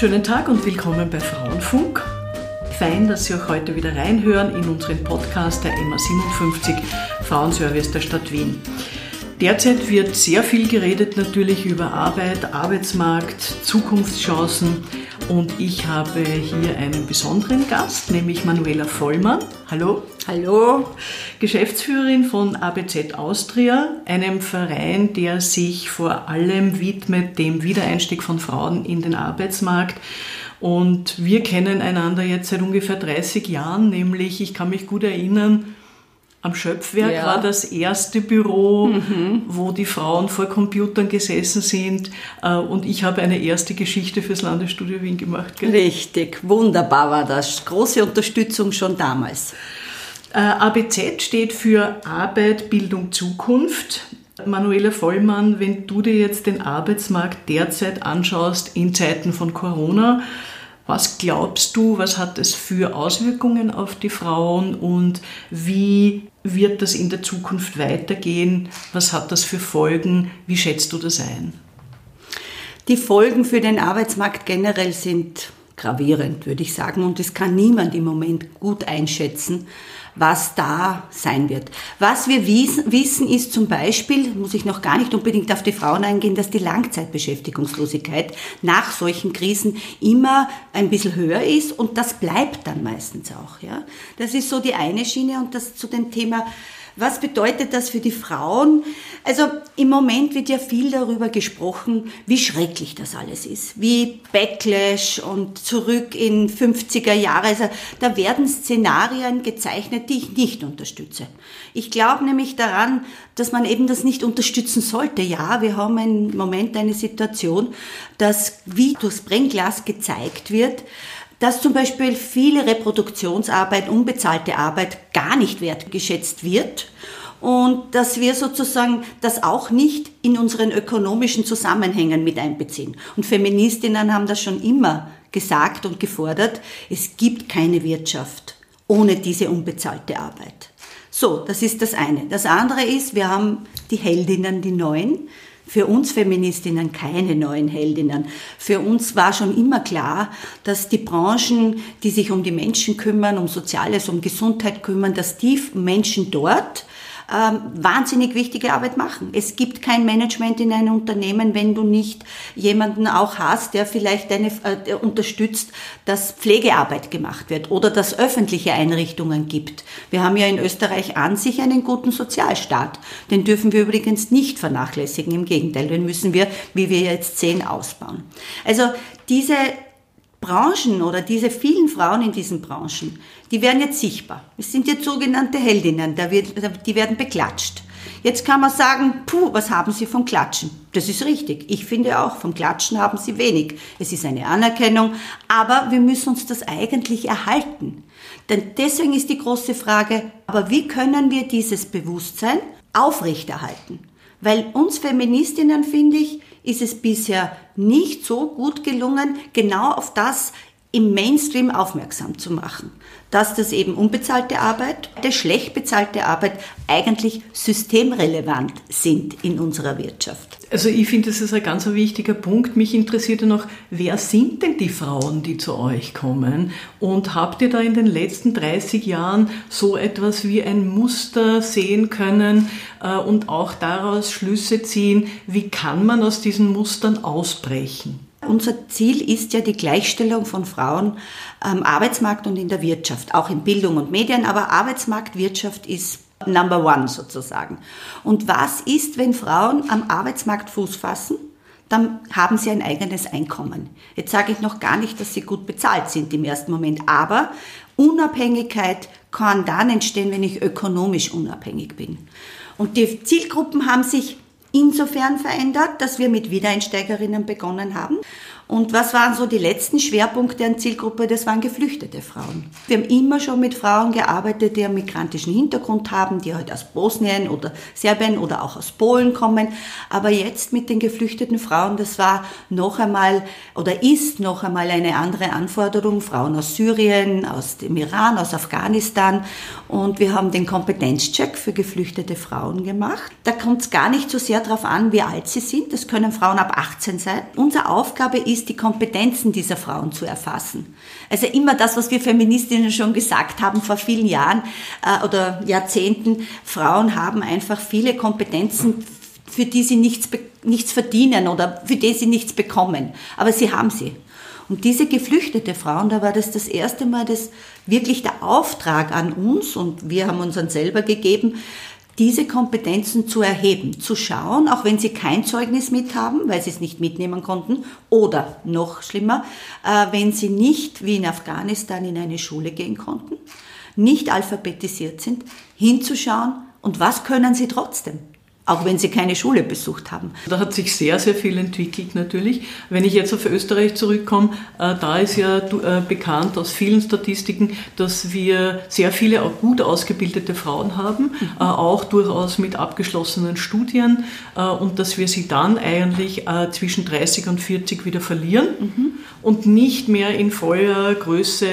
Schönen Tag und willkommen bei Frauenfunk. Fein, dass Sie auch heute wieder reinhören in unseren Podcast der MA57 Frauenservice der Stadt Wien. Derzeit wird sehr viel geredet natürlich über Arbeit, Arbeitsmarkt, Zukunftschancen und ich habe hier einen besonderen Gast, nämlich Manuela Vollmann. Hallo. Hallo. Geschäftsführerin von ABZ Austria, einem Verein, der sich vor allem widmet dem Wiedereinstieg von Frauen in den Arbeitsmarkt. Und wir kennen einander jetzt seit ungefähr 30 Jahren, nämlich ich kann mich gut erinnern, am Schöpfwerk ja. war das erste Büro, mhm. wo die Frauen vor Computern gesessen sind. Äh, und ich habe eine erste Geschichte fürs Landesstudio Wien gemacht. Gell? Richtig, wunderbar war das. Große Unterstützung schon damals. Äh, ABZ steht für Arbeit, Bildung, Zukunft. Manuela Vollmann, wenn du dir jetzt den Arbeitsmarkt derzeit anschaust in Zeiten von Corona, was glaubst du, was hat es für Auswirkungen auf die Frauen und wie wird das in der Zukunft weitergehen? Was hat das für Folgen? Wie schätzt du das ein? Die Folgen für den Arbeitsmarkt generell sind gravierend, würde ich sagen. Und das kann niemand im Moment gut einschätzen was da sein wird. Was wir wissen, ist zum Beispiel, muss ich noch gar nicht unbedingt auf die Frauen eingehen, dass die Langzeitbeschäftigungslosigkeit nach solchen Krisen immer ein bisschen höher ist und das bleibt dann meistens auch. Ja? Das ist so die eine Schiene und das zu dem Thema was bedeutet das für die Frauen? Also im Moment wird ja viel darüber gesprochen, wie schrecklich das alles ist, wie Backlash und zurück in 50er Jahre. Also da werden Szenarien gezeichnet, die ich nicht unterstütze. Ich glaube nämlich daran, dass man eben das nicht unterstützen sollte. Ja, wir haben im Moment eine Situation, dass wie durchs Brennglas gezeigt wird, dass zum Beispiel viele Reproduktionsarbeit, unbezahlte Arbeit gar nicht wertgeschätzt wird und dass wir sozusagen das auch nicht in unseren ökonomischen Zusammenhängen mit einbeziehen. Und Feministinnen haben das schon immer gesagt und gefordert, es gibt keine Wirtschaft ohne diese unbezahlte Arbeit. So, das ist das eine. Das andere ist, wir haben die Heldinnen, die neuen für uns Feministinnen keine neuen Heldinnen. Für uns war schon immer klar, dass die Branchen, die sich um die Menschen kümmern, um Soziales, um Gesundheit kümmern, dass die Menschen dort ähm, wahnsinnig wichtige Arbeit machen. Es gibt kein Management in einem Unternehmen, wenn du nicht jemanden auch hast, der vielleicht deine, äh, unterstützt, dass Pflegearbeit gemacht wird oder dass öffentliche Einrichtungen gibt. Wir haben ja in Österreich an sich einen guten Sozialstaat. Den dürfen wir übrigens nicht vernachlässigen. Im Gegenteil, den müssen wir, wie wir jetzt sehen, ausbauen. Also diese Branchen oder diese vielen Frauen in diesen Branchen, die werden jetzt sichtbar. Es sind jetzt sogenannte Heldinnen, die werden beklatscht. Jetzt kann man sagen, puh, was haben Sie vom Klatschen? Das ist richtig. Ich finde auch, vom Klatschen haben Sie wenig. Es ist eine Anerkennung, aber wir müssen uns das eigentlich erhalten. Denn deswegen ist die große Frage, aber wie können wir dieses Bewusstsein aufrechterhalten? Weil uns Feministinnen, finde ich, ist es bisher nicht so gut gelungen, genau auf das im Mainstream aufmerksam zu machen, dass das eben unbezahlte Arbeit, der schlecht bezahlte Arbeit eigentlich systemrelevant sind in unserer Wirtschaft. Also ich finde, das ist ein ganz wichtiger Punkt. Mich interessiert ja noch, wer sind denn die Frauen, die zu euch kommen? Und habt ihr da in den letzten 30 Jahren so etwas wie ein Muster sehen können äh, und auch daraus Schlüsse ziehen, wie kann man aus diesen Mustern ausbrechen? Unser Ziel ist ja die Gleichstellung von Frauen am Arbeitsmarkt und in der Wirtschaft, auch in Bildung und Medien, aber Arbeitsmarkt, Wirtschaft ist Number One sozusagen. Und was ist, wenn Frauen am Arbeitsmarkt Fuß fassen? Dann haben sie ein eigenes Einkommen. Jetzt sage ich noch gar nicht, dass sie gut bezahlt sind im ersten Moment, aber Unabhängigkeit kann dann entstehen, wenn ich ökonomisch unabhängig bin. Und die Zielgruppen haben sich insofern verändert, dass wir mit Wiedereinsteigerinnen begonnen haben. Und was waren so die letzten Schwerpunkte an Zielgruppe? Das waren geflüchtete Frauen. Wir haben immer schon mit Frauen gearbeitet, die einen migrantischen Hintergrund haben, die halt aus Bosnien oder Serbien oder auch aus Polen kommen. Aber jetzt mit den geflüchteten Frauen, das war noch einmal oder ist noch einmal eine andere Anforderung. Frauen aus Syrien, aus dem Iran, aus Afghanistan. Und wir haben den Kompetenzcheck für geflüchtete Frauen gemacht. Da kommt es gar nicht so sehr darauf an, wie alt sie sind. Das können Frauen ab 18 sein. Unsere Aufgabe ist, ist, die Kompetenzen dieser Frauen zu erfassen. Also immer das, was wir Feministinnen schon gesagt haben vor vielen Jahren äh, oder Jahrzehnten, Frauen haben einfach viele Kompetenzen, für die sie nichts, nichts verdienen oder für die sie nichts bekommen. Aber sie haben sie. Und diese geflüchtete Frauen, da war das das erste Mal das wirklich der Auftrag an uns und wir haben uns dann selber gegeben, diese Kompetenzen zu erheben, zu schauen, auch wenn sie kein Zeugnis mit haben, weil sie es nicht mitnehmen konnten, oder noch schlimmer, äh, wenn sie nicht wie in Afghanistan in eine Schule gehen konnten, nicht alphabetisiert sind, hinzuschauen und was können sie trotzdem auch wenn sie keine Schule besucht haben. Da hat sich sehr, sehr viel entwickelt natürlich. Wenn ich jetzt auf Österreich zurückkomme, äh, da ist ja äh, bekannt aus vielen Statistiken, dass wir sehr viele auch gut ausgebildete Frauen haben, mhm. Äh, auch durchaus mit abgeschlossenen Studien und dass wir sie dann eigentlich zwischen 30 und 40 wieder verlieren mhm. und nicht mehr in voller Größe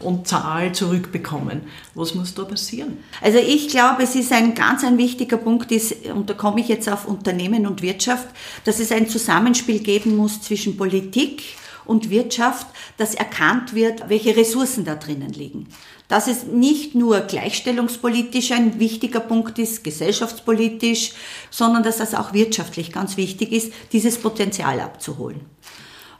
und Zahl zurückbekommen. Was muss da passieren? Also ich glaube, es ist ein ganz ein wichtiger Punkt, ist, und da komme ich jetzt auf Unternehmen und Wirtschaft, dass es ein Zusammenspiel geben muss zwischen Politik und Wirtschaft, dass erkannt wird, welche Ressourcen da drinnen liegen. Dass es nicht nur gleichstellungspolitisch ein wichtiger Punkt ist, gesellschaftspolitisch, sondern dass das auch wirtschaftlich ganz wichtig ist, dieses Potenzial abzuholen.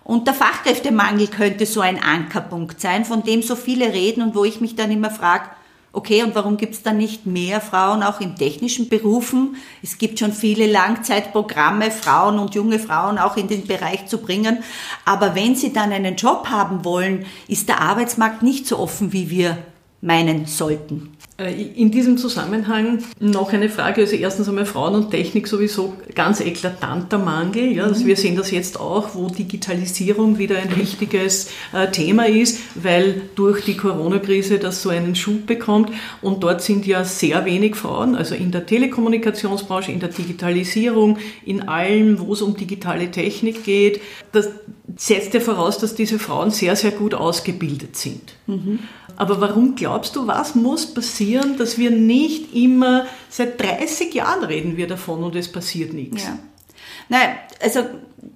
Und der Fachkräftemangel könnte so ein Ankerpunkt sein, von dem so viele reden und wo ich mich dann immer frage, okay, und warum gibt es dann nicht mehr Frauen auch in technischen Berufen? Es gibt schon viele Langzeitprogramme, Frauen und junge Frauen auch in den Bereich zu bringen. Aber wenn sie dann einen Job haben wollen, ist der Arbeitsmarkt nicht so offen, wie wir meinen sollten. Äh, in diesem Zusammenhang noch eine Frage. Also erstens einmal Frauen und Technik sowieso ganz eklatanter Mangel. Ja, also wir sehen das jetzt auch, wo Digitalisierung wieder ein wichtiges äh, Thema ist, weil durch die Corona-Krise das so einen Schub bekommt. Und dort sind ja sehr wenig Frauen, also in der Telekommunikationsbranche, in der Digitalisierung, in allem, wo es um digitale Technik geht. Das setzt ja voraus, dass diese Frauen sehr, sehr gut ausgebildet sind. Mhm. Aber warum glaubst du, was muss passieren, dass wir nicht immer, seit 30 Jahren reden wir davon und es passiert nichts? Ja. Nein, also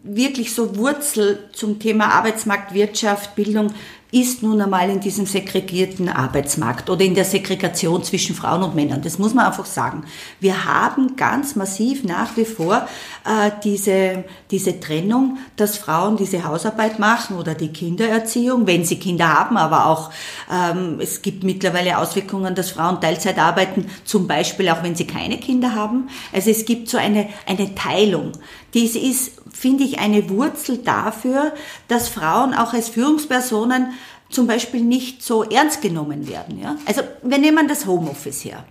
wirklich so Wurzel zum Thema Arbeitsmarkt, Wirtschaft, Bildung ist nun einmal in diesem segregierten Arbeitsmarkt oder in der Segregation zwischen Frauen und Männern. Das muss man einfach sagen. Wir haben ganz massiv nach wie vor äh, diese, diese Trennung, dass Frauen diese Hausarbeit machen oder die Kindererziehung, wenn sie Kinder haben, aber auch ähm, es gibt mittlerweile Auswirkungen, dass Frauen Teilzeit arbeiten, zum Beispiel auch wenn sie keine Kinder haben. Also es gibt so eine, eine Teilung. Dies ist, finde ich, eine Wurzel dafür, dass Frauen auch als Führungspersonen zum Beispiel nicht so ernst genommen werden. Ja? Also wir nehmen das Homeoffice her.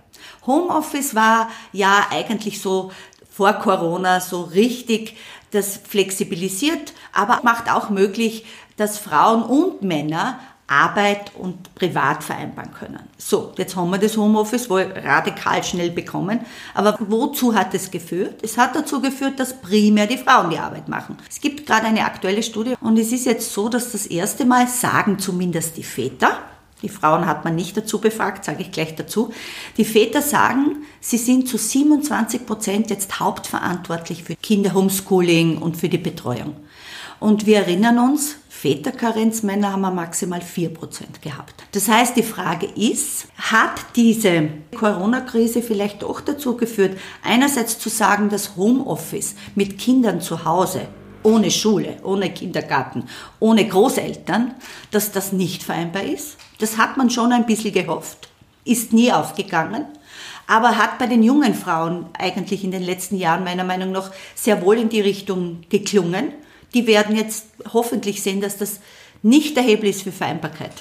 Homeoffice war ja eigentlich so vor Corona so richtig das flexibilisiert, aber macht auch möglich, dass Frauen und Männer Arbeit und Privat vereinbaren können. So, jetzt haben wir das Homeoffice wohl radikal schnell bekommen. Aber wozu hat es geführt? Es hat dazu geführt, dass primär die Frauen die Arbeit machen. Es gibt gerade eine aktuelle Studie und es ist jetzt so, dass das erste Mal sagen zumindest die Väter, die Frauen hat man nicht dazu befragt, sage ich gleich dazu. Die Väter sagen, sie sind zu 27 Prozent jetzt hauptverantwortlich für Kinderhomeschooling und für die Betreuung. Und wir erinnern uns, Väterkarenzmänner haben wir maximal 4% gehabt. Das heißt, die Frage ist, hat diese Corona-Krise vielleicht doch dazu geführt, einerseits zu sagen, dass Homeoffice mit Kindern zu Hause ohne Schule, ohne Kindergarten, ohne Großeltern, dass das nicht vereinbar ist. Das hat man schon ein bisschen gehofft, ist nie aufgegangen, aber hat bei den jungen Frauen eigentlich in den letzten Jahren meiner Meinung nach sehr wohl in die Richtung geklungen die werden jetzt hoffentlich sehen, dass das nicht der Hebel ist für Vereinbarkeit.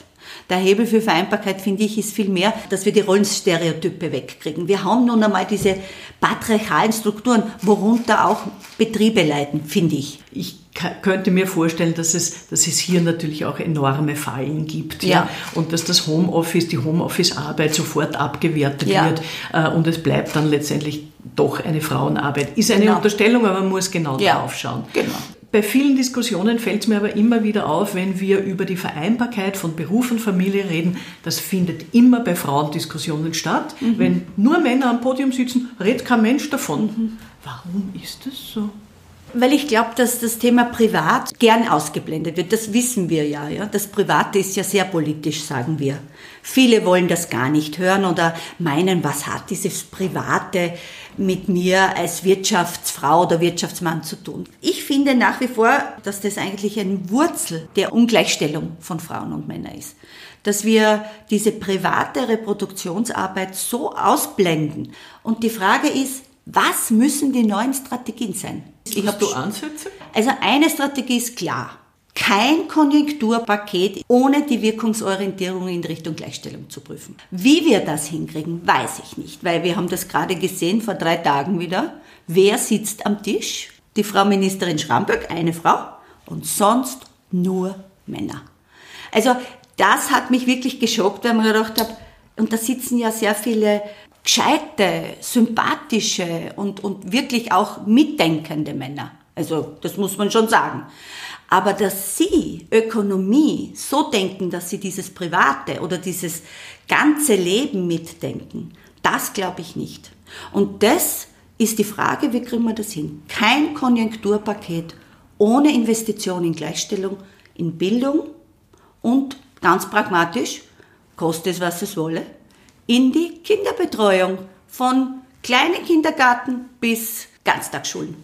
Der Hebel für Vereinbarkeit, finde ich, ist vielmehr, dass wir die Rollenstereotype wegkriegen. Wir haben nun einmal diese patriarchalen Strukturen, worunter auch Betriebe leiden, finde ich. Ich könnte mir vorstellen, dass es, dass es hier natürlich auch enorme Fallen gibt. Ja. ja. Und dass das Homeoffice, die Homeoffice-Arbeit sofort abgewertet ja. wird äh, und es bleibt dann letztendlich doch eine Frauenarbeit. Ist eine genau. Unterstellung, aber man muss genau ja. drauf schauen. Genau. Bei vielen Diskussionen fällt es mir aber immer wieder auf, wenn wir über die Vereinbarkeit von Beruf und Familie reden, das findet immer bei Frauendiskussionen statt. Mhm. Wenn nur Männer am Podium sitzen, redet kein Mensch davon. Mhm. Warum ist das so? Weil ich glaube, dass das Thema Privat gern ausgeblendet wird. Das wissen wir ja, ja. Das Private ist ja sehr politisch, sagen wir. Viele wollen das gar nicht hören oder meinen, was hat dieses Private mit mir als Wirtschaftsfrau oder Wirtschaftsmann zu tun. Ich finde nach wie vor, dass das eigentlich eine Wurzel der Ungleichstellung von Frauen und Männern ist. Dass wir diese private Reproduktionsarbeit so ausblenden. Und die Frage ist, was müssen die neuen Strategien sein? Ich Hast du Ansätze? Also eine Strategie ist klar. Kein Konjunkturpaket ohne die Wirkungsorientierung in Richtung Gleichstellung zu prüfen. Wie wir das hinkriegen, weiß ich nicht, weil wir haben das gerade gesehen vor drei Tagen wieder. Wer sitzt am Tisch? Die Frau Ministerin Schramböck, eine Frau, und sonst nur Männer. Also das hat mich wirklich geschockt, weil man gedacht habe, und da sitzen ja sehr viele gescheite, sympathische und, und wirklich auch mitdenkende Männer. Also das muss man schon sagen. Aber dass Sie Ökonomie so denken, dass Sie dieses private oder dieses ganze Leben mitdenken, das glaube ich nicht. Und das ist die Frage, wie kriegen wir das hin? Kein Konjunkturpaket ohne Investition in Gleichstellung, in Bildung und ganz pragmatisch, koste es, was es wolle, in die Kinderbetreuung von kleinen Kindergarten bis Ganztagsschulen.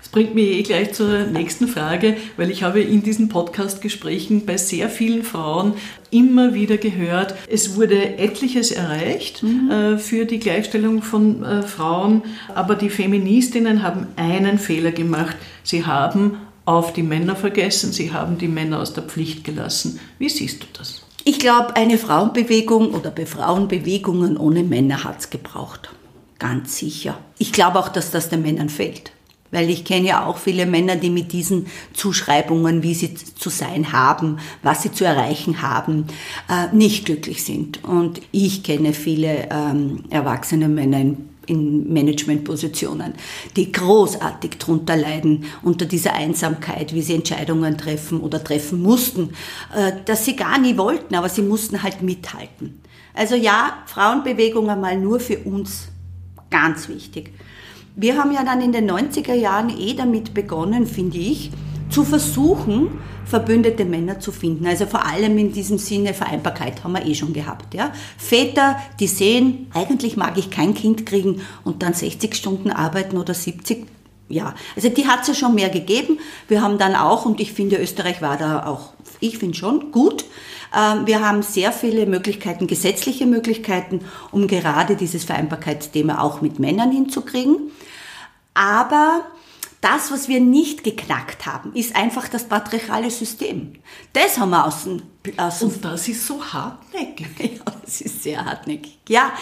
Das bringt mich eh gleich zur nächsten Frage, weil ich habe in diesen Podcast-Gesprächen bei sehr vielen Frauen immer wieder gehört, es wurde etliches erreicht mhm. äh, für die Gleichstellung von äh, Frauen, aber die Feministinnen haben einen Fehler gemacht. Sie haben auf die Männer vergessen, sie haben die Männer aus der Pflicht gelassen. Wie siehst du das? Ich glaube, eine Frauenbewegung oder Frauenbewegungen ohne Männer hat es gebraucht. Ganz sicher. Ich glaube auch, dass das den Männern fehlt. Weil ich kenne ja auch viele Männer, die mit diesen Zuschreibungen, wie sie zu sein haben, was sie zu erreichen haben, äh, nicht glücklich sind. Und ich kenne viele ähm, erwachsene Männer in in Managementpositionen, die großartig drunter leiden unter dieser Einsamkeit, wie sie Entscheidungen treffen oder treffen mussten, äh, dass sie gar nie wollten, aber sie mussten halt mithalten. Also ja, Frauenbewegung einmal nur für uns ganz wichtig. Wir haben ja dann in den 90er Jahren eh damit begonnen, finde ich, zu versuchen, verbündete Männer zu finden. Also vor allem in diesem Sinne Vereinbarkeit haben wir eh schon gehabt. Ja? Väter, die sehen, eigentlich mag ich kein Kind kriegen und dann 60 Stunden arbeiten oder 70. Ja, also die hat es ja schon mehr gegeben. Wir haben dann auch, und ich finde, Österreich war da auch, ich finde schon gut, ähm, wir haben sehr viele Möglichkeiten, gesetzliche Möglichkeiten, um gerade dieses Vereinbarkeitsthema auch mit Männern hinzukriegen. Aber das, was wir nicht geknackt haben, ist einfach das patriarchale System. Das haben wir außen. außen Und das ist so hartnäckig. Ja, das ist sehr hartnäckig. Ja,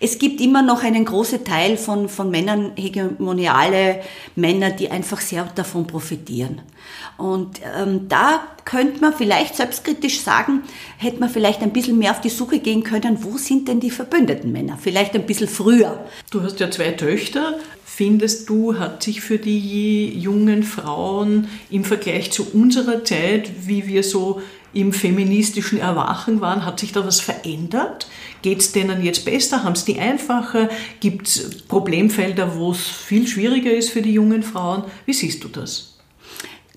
es gibt immer noch einen großen Teil von, von Männern, hegemoniale Männer, die einfach sehr davon profitieren. Und ähm, da könnte man vielleicht selbstkritisch sagen, hätte man vielleicht ein bisschen mehr auf die Suche gehen können, wo sind denn die verbündeten Männer? Vielleicht ein bisschen früher. Du hast ja zwei Töchter findest du, hat sich für die jungen Frauen im Vergleich zu unserer Zeit, wie wir so im feministischen Erwachen waren, hat sich da was verändert? Geht es denen jetzt besser? Haben es die einfacher? Gibt es Problemfelder, wo es viel schwieriger ist für die jungen Frauen? Wie siehst du das?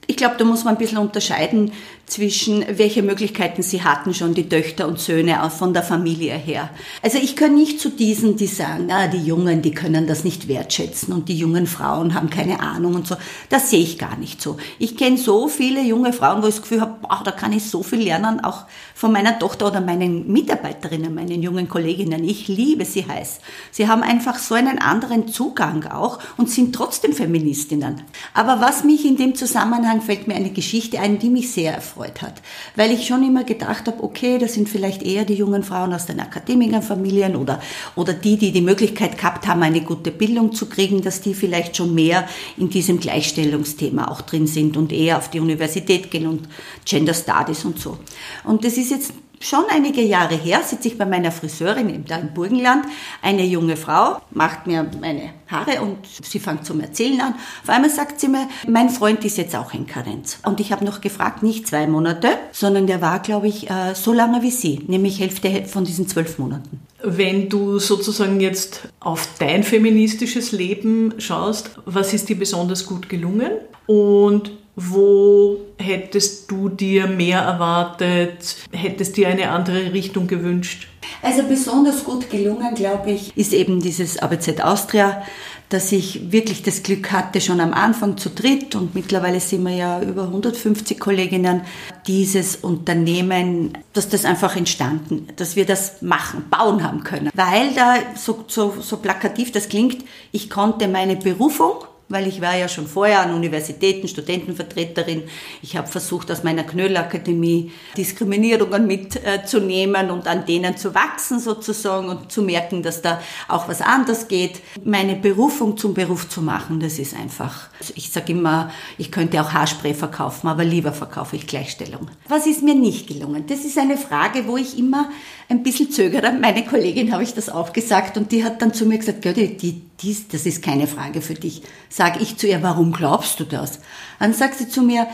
Ich glaube, da muss man ein bisschen unterscheiden zwischen, welche Möglichkeiten sie hatten schon, die Töchter und Söhne von der Familie her. Also ich kann nicht zu diesen, die sagen, ah, die Jungen, die können das nicht wertschätzen und die jungen Frauen haben keine Ahnung und so. Das sehe ich gar nicht so. Ich kenne so viele junge Frauen, wo ich das Gefühl habe, boah, da kann ich so viel lernen, auch von meiner Tochter oder meinen Mitarbeiterinnen, meinen jungen Kolleginnen. Ich liebe sie heiß. Sie haben einfach so einen anderen Zugang auch und sind trotzdem Feministinnen. Aber was mich in dem Zusammenhang fällt mir eine Geschichte ein, die mich sehr erfreut gefreut hat. Weil ich schon immer gedacht habe, okay, das sind vielleicht eher die jungen Frauen aus den Akademikerfamilien oder, oder die, die die Möglichkeit gehabt haben, eine gute Bildung zu kriegen, dass die vielleicht schon mehr in diesem Gleichstellungsthema auch drin sind und eher auf die Universität gehen und Gender Studies und so. Und das ist jetzt schon einige Jahre her sitze ich bei meiner Friseurin im Burgenland. Eine junge Frau macht mir meine Haare und sie fängt zum Erzählen an. Auf einmal sagt sie mir, mein Freund ist jetzt auch in Karenz. Und ich habe noch gefragt, nicht zwei Monate, sondern der war, glaube ich, äh, so lange wie sie, nämlich Hälfte von diesen zwölf Monaten. Wenn du sozusagen jetzt auf dein feministisches Leben schaust, was ist dir besonders gut gelungen und wo hättest du dir mehr erwartet? Hättest dir eine andere Richtung gewünscht? Also besonders gut gelungen, glaube ich, ist eben dieses ABZ Austria, dass ich wirklich das Glück hatte, schon am Anfang zu dritt und mittlerweile sind wir ja über 150 Kolleginnen, dieses Unternehmen, dass das einfach entstanden, dass wir das machen, bauen haben können. Weil da so, so, so plakativ das klingt, ich konnte meine Berufung weil ich war ja schon vorher an Universitäten Studentenvertreterin. Ich habe versucht, aus meiner Knöllakademie Diskriminierungen mitzunehmen und an denen zu wachsen sozusagen und zu merken, dass da auch was anders geht. Meine Berufung zum Beruf zu machen, das ist einfach. Ich sage immer, ich könnte auch Haarspray verkaufen, aber lieber verkaufe ich Gleichstellung. Was ist mir nicht gelungen? Das ist eine Frage, wo ich immer ein bisschen zögere. Meine Kollegin habe ich das auch gesagt und die hat dann zu mir gesagt, Götti, die, dies, das ist keine Frage für dich. Sage ich zu ihr, warum glaubst du das? Dann sagt sie zu mir,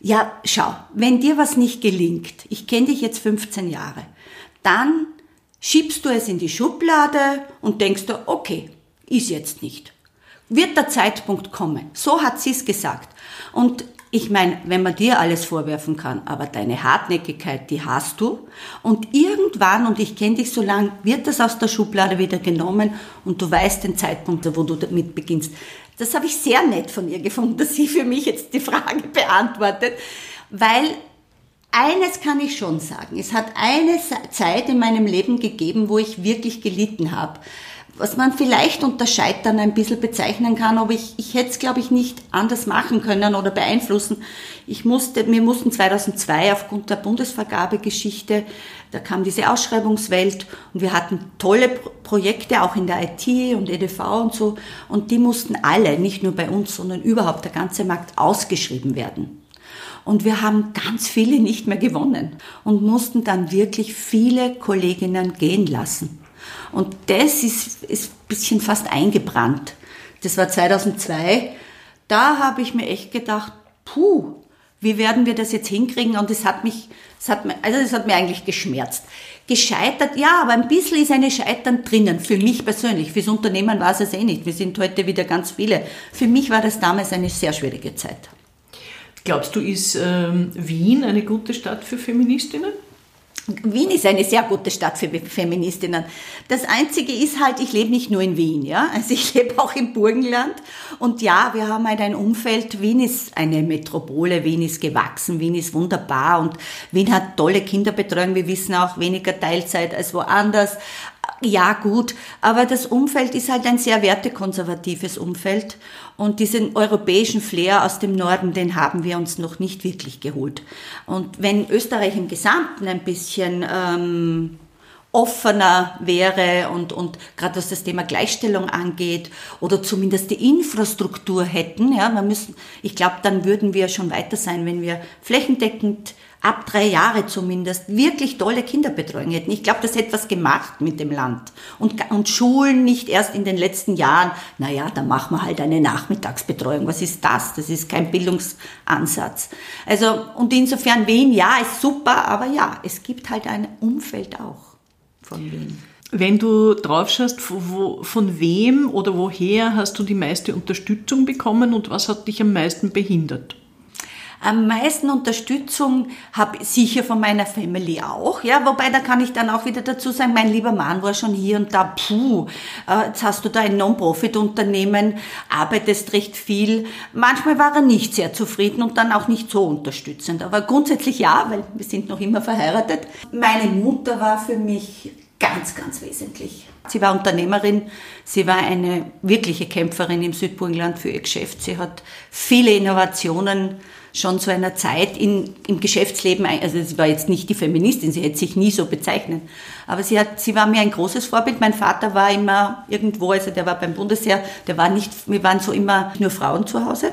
ja, schau, wenn dir was nicht gelingt, ich kenne dich jetzt 15 Jahre, dann schiebst du es in die Schublade und denkst du, okay, ist jetzt nicht. Wird der Zeitpunkt kommen. So hat sie es gesagt. Und ich meine, wenn man dir alles vorwerfen kann, aber deine Hartnäckigkeit, die hast du. Und irgendwann, und ich kenne dich so lang, wird das aus der Schublade wieder genommen und du weißt den Zeitpunkt, wo du damit beginnst. Das habe ich sehr nett von ihr gefunden, dass sie für mich jetzt die Frage beantwortet, weil eines kann ich schon sagen. Es hat eine Zeit in meinem Leben gegeben, wo ich wirklich gelitten habe was man vielleicht unter Scheitern ein bisschen bezeichnen kann, aber ich, ich hätte es, glaube ich, nicht anders machen können oder beeinflussen. Ich musste, wir mussten 2002 aufgrund der Bundesvergabegeschichte, da kam diese Ausschreibungswelt und wir hatten tolle Projekte auch in der IT und EDV und so und die mussten alle, nicht nur bei uns, sondern überhaupt der ganze Markt ausgeschrieben werden. Und wir haben ganz viele nicht mehr gewonnen und mussten dann wirklich viele Kolleginnen gehen lassen. Und das ist, ist ein bisschen fast eingebrannt. Das war 2002. Da habe ich mir echt gedacht, puh, wie werden wir das jetzt hinkriegen? Und es hat mich, es hat mir, also es hat mir eigentlich geschmerzt. Gescheitert, ja, aber ein bisschen ist eine Scheitern drinnen, für mich persönlich. Fürs Unternehmen war es es eh nicht. Wir sind heute wieder ganz viele. Für mich war das damals eine sehr schwierige Zeit. Glaubst du, ist ähm, Wien eine gute Stadt für Feministinnen? Wien ist eine sehr gute Stadt für Feministinnen. Das Einzige ist halt, ich lebe nicht nur in Wien, ja. Also ich lebe auch im Burgenland. Und ja, wir haben halt ein Umfeld. Wien ist eine Metropole. Wien ist gewachsen. Wien ist wunderbar. Und Wien hat tolle Kinderbetreuung. Wir wissen auch weniger Teilzeit als woanders ja gut, aber das Umfeld ist halt ein sehr wertekonservatives Umfeld und diesen europäischen Flair aus dem Norden, den haben wir uns noch nicht wirklich geholt. Und wenn Österreich im Gesamten ein bisschen ähm, offener wäre und, und gerade was das Thema Gleichstellung angeht oder zumindest die Infrastruktur hätten, ja, man müssen, ich glaube, dann würden wir schon weiter sein, wenn wir flächendeckend ab drei Jahre zumindest wirklich tolle Kinderbetreuung hätten. Ich glaube, das hätte was gemacht mit dem Land. Und, und Schulen nicht erst in den letzten Jahren, naja, da machen wir halt eine Nachmittagsbetreuung. Was ist das? Das ist kein Bildungsansatz. Also, und insofern Wien, ja, ist super, aber ja, es gibt halt ein Umfeld auch von Wien. Wenn du drauf schaust, von wem oder woher hast du die meiste Unterstützung bekommen und was hat dich am meisten behindert? Am meisten Unterstützung habe ich sicher von meiner Family auch, ja, wobei da kann ich dann auch wieder dazu sagen, mein lieber Mann war schon hier und da, puh, äh, jetzt hast du da ein Non-Profit-Unternehmen, arbeitest recht viel. Manchmal war er nicht sehr zufrieden und dann auch nicht so unterstützend, aber grundsätzlich ja, weil wir sind noch immer verheiratet. Meine Mutter war für mich ganz, ganz wesentlich. Sie war Unternehmerin, sie war eine wirkliche Kämpferin im Südburgenland für ihr Geschäft. Sie hat viele Innovationen schon zu einer Zeit in, im Geschäftsleben, also sie war jetzt nicht die Feministin, sie hätte sich nie so bezeichnet, aber sie, hat, sie war mir ein großes Vorbild. Mein Vater war immer irgendwo, also der war beim Bundesheer, der war nicht, wir waren so immer nur Frauen zu Hause.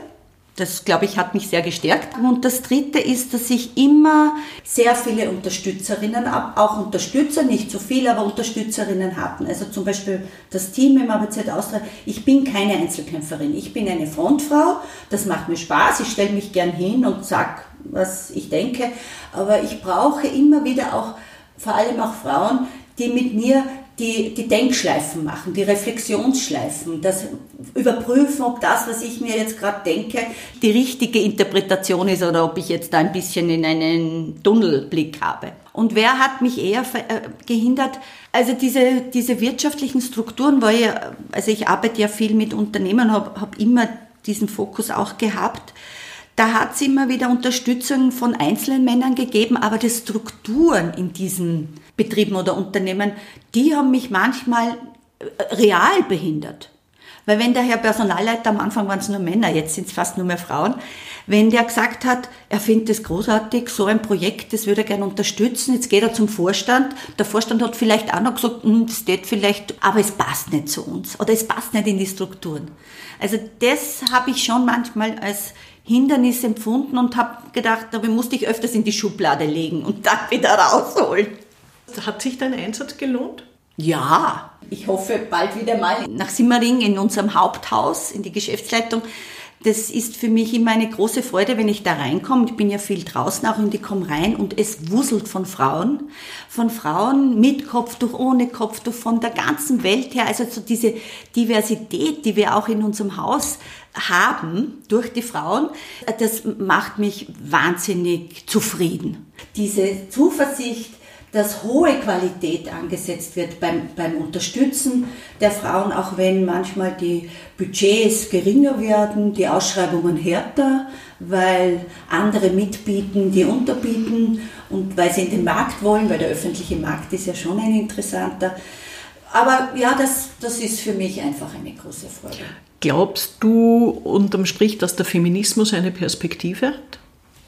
Das, glaube ich, hat mich sehr gestärkt. Und das Dritte ist, dass ich immer sehr viele Unterstützerinnen, auch Unterstützer, nicht so viele, aber Unterstützerinnen hatten. Also zum Beispiel das Team im ABZ Austria. Ich bin keine Einzelkämpferin. Ich bin eine Frontfrau. Das macht mir Spaß. Ich stelle mich gern hin und sage, was ich denke. Aber ich brauche immer wieder auch, vor allem auch Frauen, die mit mir die, die Denkschleifen machen, die Reflexionsschleifen, das überprüfen, ob das, was ich mir jetzt gerade denke, die richtige Interpretation ist oder ob ich jetzt da ein bisschen in einen Tunnelblick habe. Und wer hat mich eher äh, gehindert? Also diese, diese wirtschaftlichen Strukturen, weil ich, also ich arbeite ja viel mit Unternehmen, habe hab immer diesen Fokus auch gehabt. Da hat es immer wieder Unterstützung von einzelnen Männern gegeben, aber die Strukturen in diesen Betrieben oder Unternehmen, die haben mich manchmal äh, real behindert. Weil wenn der Herr Personalleiter, am Anfang waren es nur Männer, jetzt sind es fast nur mehr Frauen, wenn der gesagt hat, er findet es großartig, so ein Projekt, das würde er gerne unterstützen, jetzt geht er zum Vorstand, der Vorstand hat vielleicht auch noch gesagt, hm, das geht vielleicht, aber es passt nicht zu uns oder es passt nicht in die Strukturen. Also das habe ich schon manchmal als Hindernis empfunden und habe gedacht, da musste ich öfters in die Schublade legen und dann wieder rausholen. Hat sich dein Einsatz gelohnt? Ja, ich hoffe bald wieder mal nach Simmering in unserem Haupthaus, in die Geschäftsleitung. Das ist für mich immer eine große Freude, wenn ich da reinkomme. Ich bin ja viel draußen auch und ich komme rein und es wuselt von Frauen. Von Frauen mit Kopftuch, ohne Kopftuch, von der ganzen Welt her. Also so diese Diversität, die wir auch in unserem Haus haben durch die Frauen, das macht mich wahnsinnig zufrieden. Diese Zuversicht, dass hohe Qualität angesetzt wird beim, beim Unterstützen der Frauen, auch wenn manchmal die Budgets geringer werden, die Ausschreibungen härter, weil andere mitbieten, die unterbieten und weil sie in den Markt wollen, weil der öffentliche Markt ist ja schon ein interessanter. Aber ja, das, das ist für mich einfach eine große Freude. Glaubst du unterm Strich, dass der Feminismus eine Perspektive hat?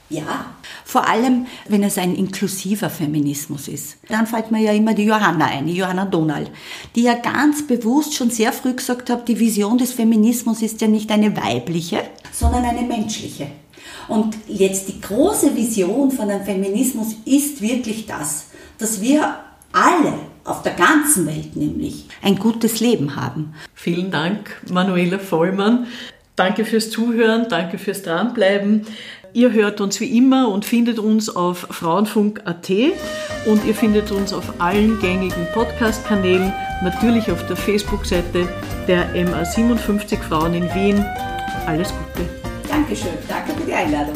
Ja, vor allem, wenn es ein inklusiver Feminismus ist. Dann fällt mir ja immer die Johanna ein, die Johanna Donald, die ja ganz bewusst schon sehr früh gesagt hat, die Vision des Feminismus ist ja nicht eine weibliche, sondern eine menschliche. Und jetzt die große Vision von einem Feminismus ist wirklich das, dass wir alle auf der ganzen Welt nämlich ein gutes Leben haben. Vielen Dank, Manuela Vollmann. Danke fürs Zuhören, danke fürs Dranbleiben. Ihr hört uns wie immer und findet uns auf frauenfunk.at und ihr findet uns auf allen gängigen Podcast-Kanälen, natürlich auf der Facebook-Seite der MA57 Frauen in Wien. Alles Gute. Dankeschön, danke für die Einladung.